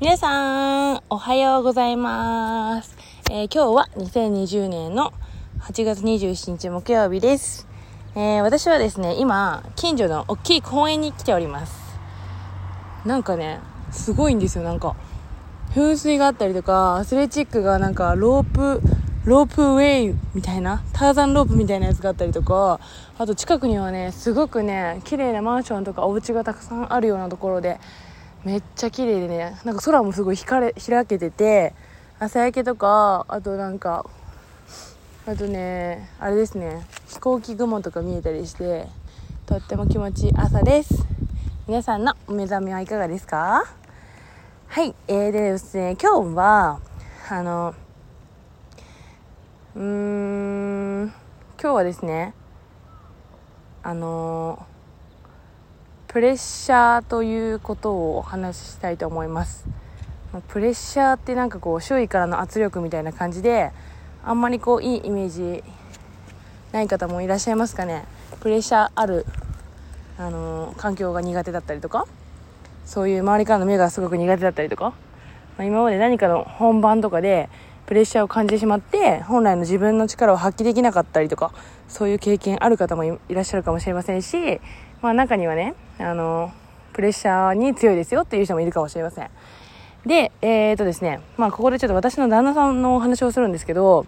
皆さん、おはようございます。えー今日は2020年の8月27日木曜日です。えー私はですね、今、近所の大きい公園に来ております。なんかね、すごいんですよ、なんか。噴水があったりとか、アスレチックがなんかロープ、ロープウェイみたいな、ターザンロープみたいなやつがあったりとか、あと近くにはね、すごくね、綺麗なマンションとかお家がたくさんあるようなところで、めっちゃ綺麗でね、なんか空もすごい光れ開けてて、朝焼けとか、あとなんか、あとね、あれですね、飛行機雲とか見えたりして、とっても気持ちいい朝です。皆さんのお目覚めはいかがですか？はい、えー、でですね、今日は、あの、うーん、今日はですね、あの、プレッシャーということをお話ししたいと思います。プレッシャーってなんかこう、周囲からの圧力みたいな感じで、あんまりこう、いいイメージない方もいらっしゃいますかね。プレッシャーある、あの、環境が苦手だったりとか、そういう周りからの目がすごく苦手だったりとか、まあ、今まで何かの本番とかでプレッシャーを感じてしまって本来の自分の力を発揮できなかったりとかそういう経験ある方もいいらっしゃるかもしれませんし、まあ、中にはねあのプレッシャーに強いですよっていう人もいるかもしれません。でえー、とですねまあここでちょっと私の旦那さんのお話をするんですけど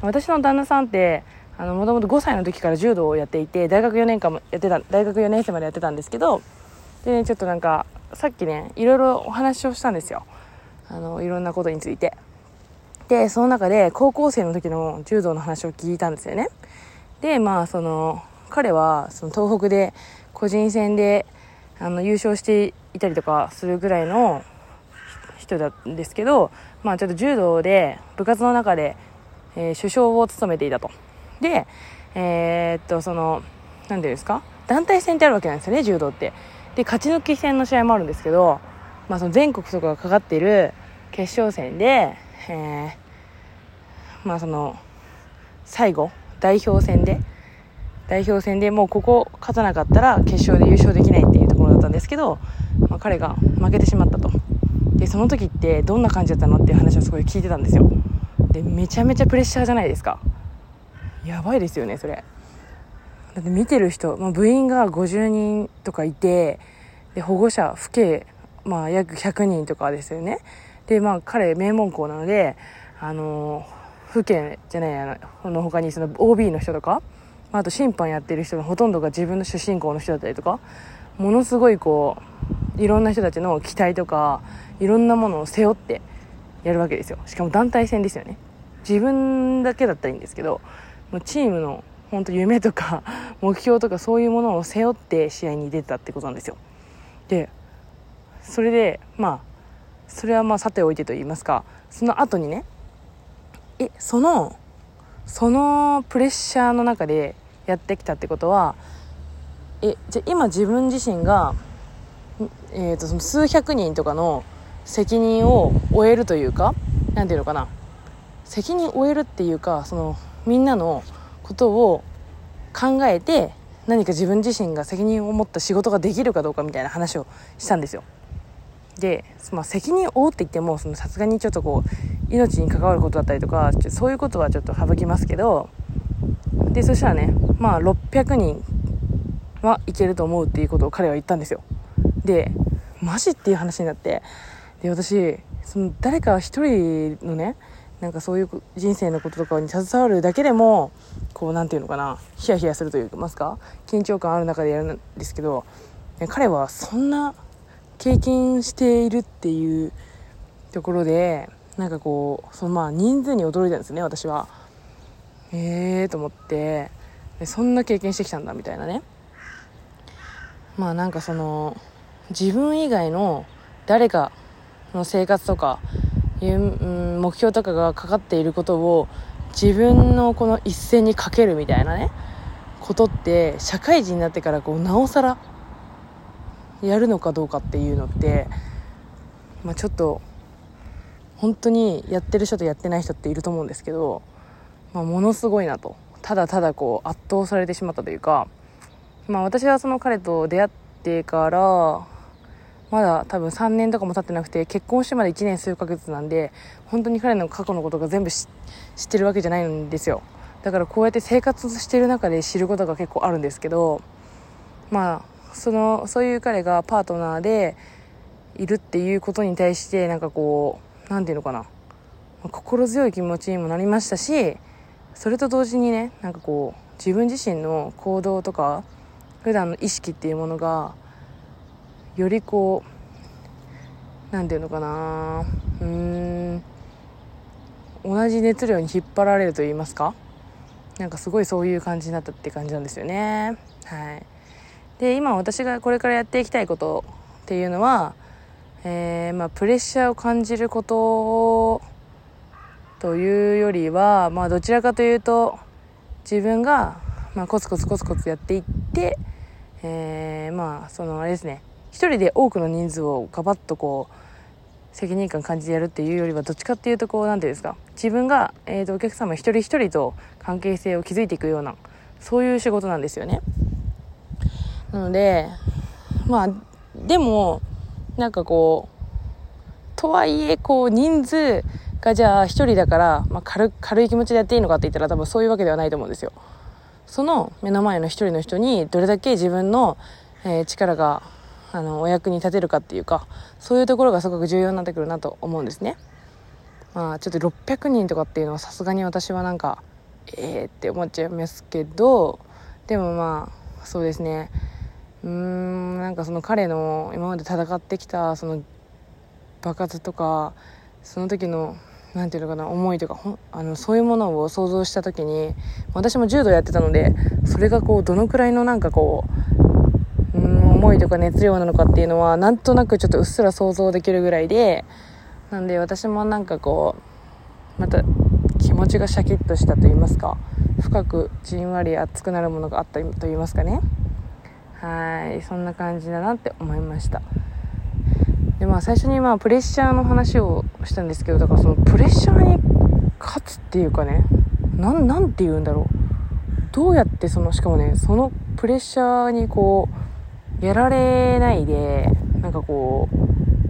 私の旦那さんってあのもともと5歳の時から柔道をやっていて大学4年間もやってた大学4年生までやってたんですけどでねちょっとなんかさっきねいろいろお話をしたんですよ。あのいろんなことについて。でその中で高校生の時の柔道の話を聞いたんですよね。でまあその彼はその東北で個人戦であの優勝していたりとかするぐらいの人なんですけどまあちょっと柔道で部活の中で、えー首相を務めていたと。でえーっとその何ていうんですか？団体戦ってあるわけなんですよね柔道って。で勝ち抜き戦の試合もあるんですけど、まあ、その全国とかがかかっている決勝戦で、えーまあその最後代表戦で代表戦でもうここ勝たなかったら決勝で優勝できないっていうところだったんですけど、まあ、彼が負けてしまったと。でその時ってどんな感じだったのっていう話をすごい聞いてたんですよ。でめちゃめちゃプレッシャーじゃないですか。やばいですよねそれ。だって見てる人、まあ、部員が50人とかいてで保護者父兄、まあ、約100人とかですよね。でまあ彼名門校なのであの父兄じゃないあのの他にその OB の人とか、まあ、と審判やってる人のほとんどが自分の出身校の人だったりとかものすごいこういろんな人たちの期待とかいろんなものを背負ってやるわけですよ。しかも団体戦ですよね。自分だけだったらいいんですけどもうチームの本当夢とか 目標とかそういうものを背負って試合に出てたってことなんですよ。でそれでまあそれはまあさておいてと言いますかその後にねえそのそのプレッシャーの中でやってきたってことはえじゃ今自分自身が、えー、とその数百人とかの責任を負えるというかなんていうのかな。責任を負えるっていうかそのみんなのことを考えて何か自分自身が責任を持った仕事ができるかどうかみたいな話をしたんですよ。で、まあ、責任を負うって言ってもさすがにちょっとこう命に関わることだったりとかそういうことはちょっと省きますけどでそしたらねまあ600人はいけると思うっていうことを彼は言ったんですよ。でマジっていう話になってで私その誰か一人のねなんかそういう人生のこととかに携わるだけでもこうなんていうのかなヒヤヒヤするといいますか？緊張感ある中でやるんですけど彼はそんな経験しているっていうところでなんかこうそのまあ人数に驚いたんですね私は。ええー、と思ってそんな経験してきたんだみたいなね。まあなんかその自分以外の誰かの生活とかいう、目標とかがかかっていることを自分のこの一線にかけるみたいなねことって社会人になってからこうなおさらやるのかどうかっていうのって、まあ、ちょっと本当にやってる人とやってない人っていると思うんですけど、まあ、ものすごいなと。ただただこう圧倒されてしまったというか、まあ、私はその彼と出会ってから、まだ多分3年とかも経ってなくて結婚してまだ1年数ヶ月なんで本当に彼の過去のことが全部知ってるわけじゃないんですよ。だからこうやって生活してる中で知ることが結構あるんですけどまあそのそういう彼がパートナーでいるっていうことに対してなんかこう何て言うのかな。心強い気持ちにもなりましたしそれと同時にねなんかこう自分自身の行動とか普段の意識っていうものがよりこう何て言うのかなうん同じ熱量に引っ張られると言いますかなんかすごいそういう感じになったって感じなんですよね。はい。で今私がこれからやっていきたいことっていうのは、えー、まあ、プレッシャーを感じることというよりは、まあ、どちらかというと自分が、まあ、コツコツコツコツやっていって、えー、まあそのあれですね。一人で多くの人数をガバッとこう責任感感じてやるっていうよりはどっちかっていうとこう何ていうんですか。自分が、えーと、お客様一人一人と関係性を築いていくようなそういう仕事なんですよね。なのでまあでもなんかこうとはいえこう人数がじゃあ一人だから、まあ、軽軽い気持ちでやっていいのかって言ったら多分そういうわけではないと思うんですよ。その目の前の一人の人にどれだけ自分の、えー、力があのお役に立てるかっていうかそういうところがすごく重要になってくるなと思うんですね。まあちょっと600人とかっていうのはさすがに私はなんかええー、って思っちゃいますけどでもまあそうですね。うーんなんかその彼の今まで戦ってきたその爆発とかその時の何て言うのかな思いとかほあのそういうものを想像した時に私も柔道やってたのでそれがこうどのくらいのなんかこううん思いとか熱量なのかっていうのはなんとなくちょっとうっすら想像できるぐらいでなんで私もなんかこうまた気持ちがシャキッとしたと言いますか深くじんわり熱くなるものがあったと言いますかね。はいそんな感じだなって思いました。でまあ最初にまあプレッシャーの話をしたんですけどだからそのプレッシャーに勝つっていうかねなんなんて言うんだろう。どうやってそのしかもねそのプレッシャーにこうやられないでなんかこ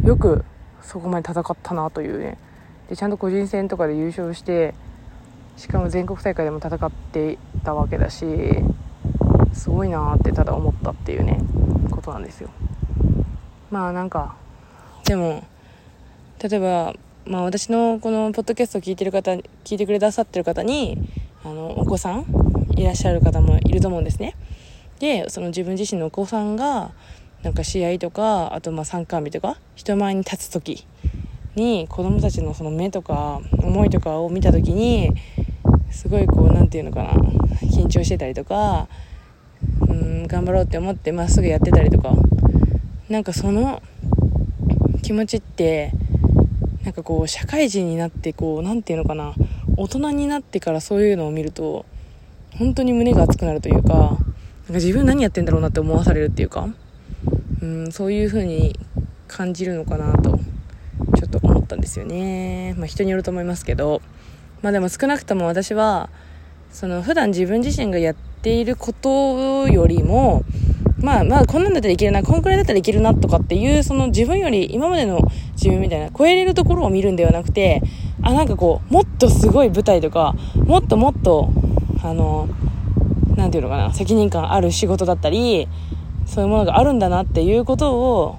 うよくそこまで戦ったなというね。でちゃんと個人戦とかで優勝してしかも全国大会でも戦ってたわけだしすごいなってただ思ったっていうねことなんですよ。まあなんかでも例えば、まあ、私のこのポッドキャストを聞いてる方聞いてくださってる方にあのお子さんいらっしゃる方もいると思うんですね。でその自分自身のお子さんがなんか試合とかあとまあ参観日とか人前に立つ時に子供たちのその目とか思いとかを見た時にすごいこう何て言うのかな緊張してたりとかうん頑張ろうって思ってまっすぐやってたりとかなんかその気持ちってなんかこう社会人になってこう何て言うのかな大人になってからそういうのを見ると本当に胸が熱くなるというかなんか自分何やってんだろうなって思わされるっていうかうんそういう風に感じるのかなとちょっと思ったんですよね。まあ人によると思いますけど。まあでも少なくとも私はその普段自分自身がやっていることよりもまあまあこんなんだったらいけるな、こんくらいだったらいけるなとかっていう、その自分より今までの自分みたいな、超えれるところを見るんではなくて、あ、なんかこう、もっとすごい舞台とか、もっともっと、あの、なんていうのかな、責任感ある仕事だったり、そういうものがあるんだなっていうことを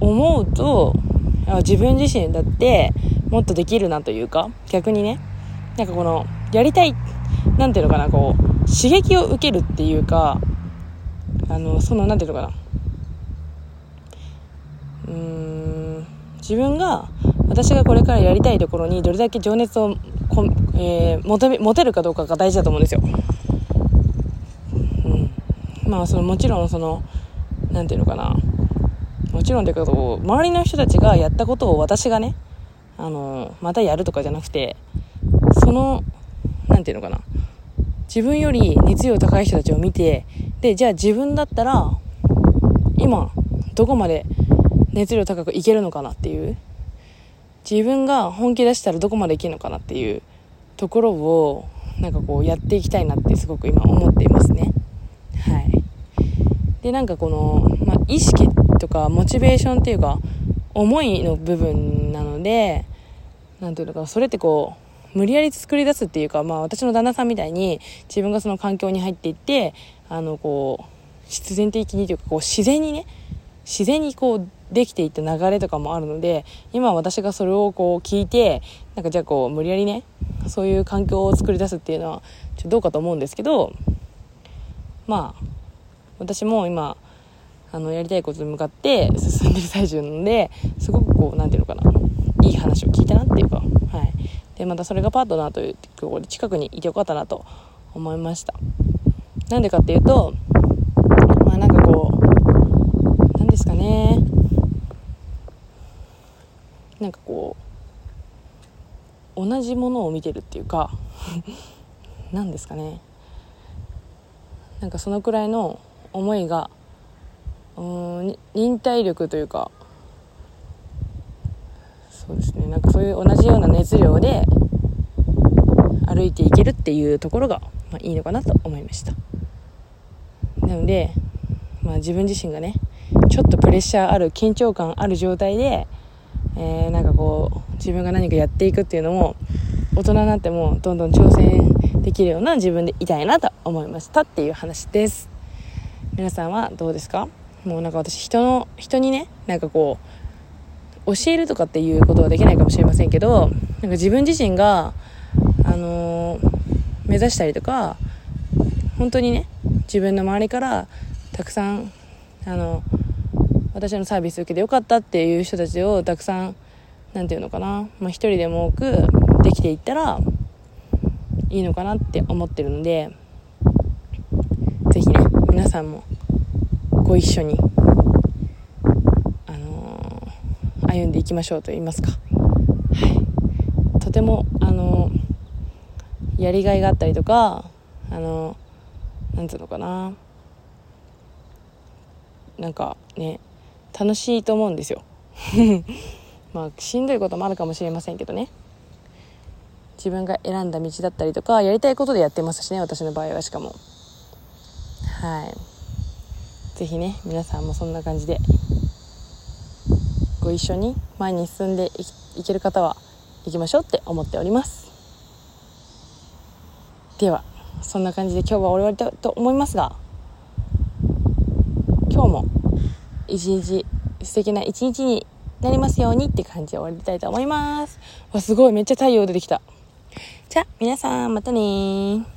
思うと、自分自身だってもっとできるなというか、逆にね、なんかこの、やりたい、なんていうのかな、こう、刺激を受けるっていうか、あのその何て言うのかな。うん自分が私がこれからやりたいところにどれだけ情熱をこ、えー、持て持てるかどうかが大事だと思うんですよ。うん、まあそのもちろんその何て言うのかな。もちろんというか周りの人たちがやったことを私がねあのまたやるとかじゃなくてその何て言うのかな。自分より熱量高い人たちを見てで、じゃあ自分だったら、今、どこまで熱量高くいけるのかなっていう、自分が本気出したらどこまでいけるのかなっていうところを、なんかこうやっていきたいなってすごく今思っていますね。はい。で、なんかこの、まあ、意識とかモチベーションっていうか思いの部分なので何ていうのかそれってこう無理やり作り出すっていうか、まあ、私の旦那さんみたいに自分がその環境に入っていってあのこう必然的にというかこう自然にね自然にこうできていった流れとかもあるので今私がそれをこう聞いてなんかじゃあこう無理やりねそういう環境を作り出すっていうのはちょっとどうかと思うんですけどまあ私も今あのやりたいことに向かって進んでる最中なのですごくこう何て言うのかないい話を聞いたなっていうか、でまたそれがパートナーというところで近くにいてよかったなと思いました。なんでかっていうとまあなんかこう何ですかね。なんかこう同じものを見てるっていうか 何ですかね。なんかそのくらいの思いがうん忍耐力というかそうですね。なんかそういう同じような熱量で歩いていけるっていうところが、まあ、いいのかなと思いました。なので、まあ、自分自身がねちょっとプレッシャーある緊張感ある状態で、えー、なんかこう自分が何かやっていくっていうのも大人になってもどんどん挑戦できるような自分でいたいなと思いましたっていう話です。皆さんはどうですか？もうなんか私人の人にねなんかこう教えるとかっていうことはできないかもしれませんけどなんか自分自身があのー、目指したりとか本当にね自分の周りからたくさんあの私のサービス受けてよかったっていう人たちをたくさん何て言うのかな、まあ、一人でも多くできていったらいいのかなって思ってるので是非ね皆さんもご一緒に、あのー、歩んでいきましょうと言いますか、はい、とても、あの、やりがいがあったりとか、あの、なんつうのかな。なんかね楽しいと思うんですよ。まあしんどいこともあるかもしれませんけどね。自分が選んだ道だったりとかやりたいことでやってますしね私の場合はしかも。はい。是非ね皆さんもそんな感じでご一緒に前に進んでいける方は行きましょうって思っております。ではそんな感じで今日は終わりたいと思いますが今日も一日素敵な一日になりますようにって感じで終わりたいと思います。わすごいめっちゃ太陽出てきた。じゃあ皆さんまたね